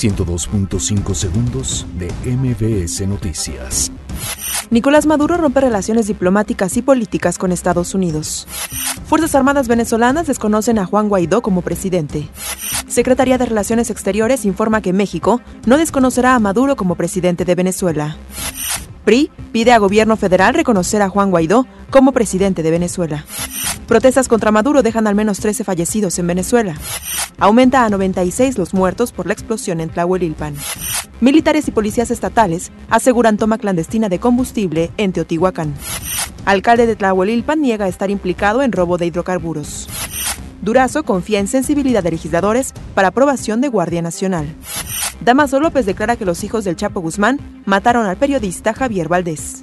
102.5 segundos de MBS Noticias. Nicolás Maduro rompe relaciones diplomáticas y políticas con Estados Unidos. Fuerzas Armadas venezolanas desconocen a Juan Guaidó como presidente. Secretaría de Relaciones Exteriores informa que México no desconocerá a Maduro como presidente de Venezuela. PRI pide a gobierno federal reconocer a Juan Guaidó como presidente de Venezuela. Protestas contra Maduro dejan al menos 13 fallecidos en Venezuela. Aumenta a 96 los muertos por la explosión en Tlahuelilpan. Militares y policías estatales aseguran toma clandestina de combustible en Teotihuacán. Alcalde de Tlahuelilpan niega estar implicado en robo de hidrocarburos. Durazo confía en sensibilidad de legisladores para aprobación de Guardia Nacional. Damaso López declara que los hijos del Chapo Guzmán mataron al periodista Javier Valdés.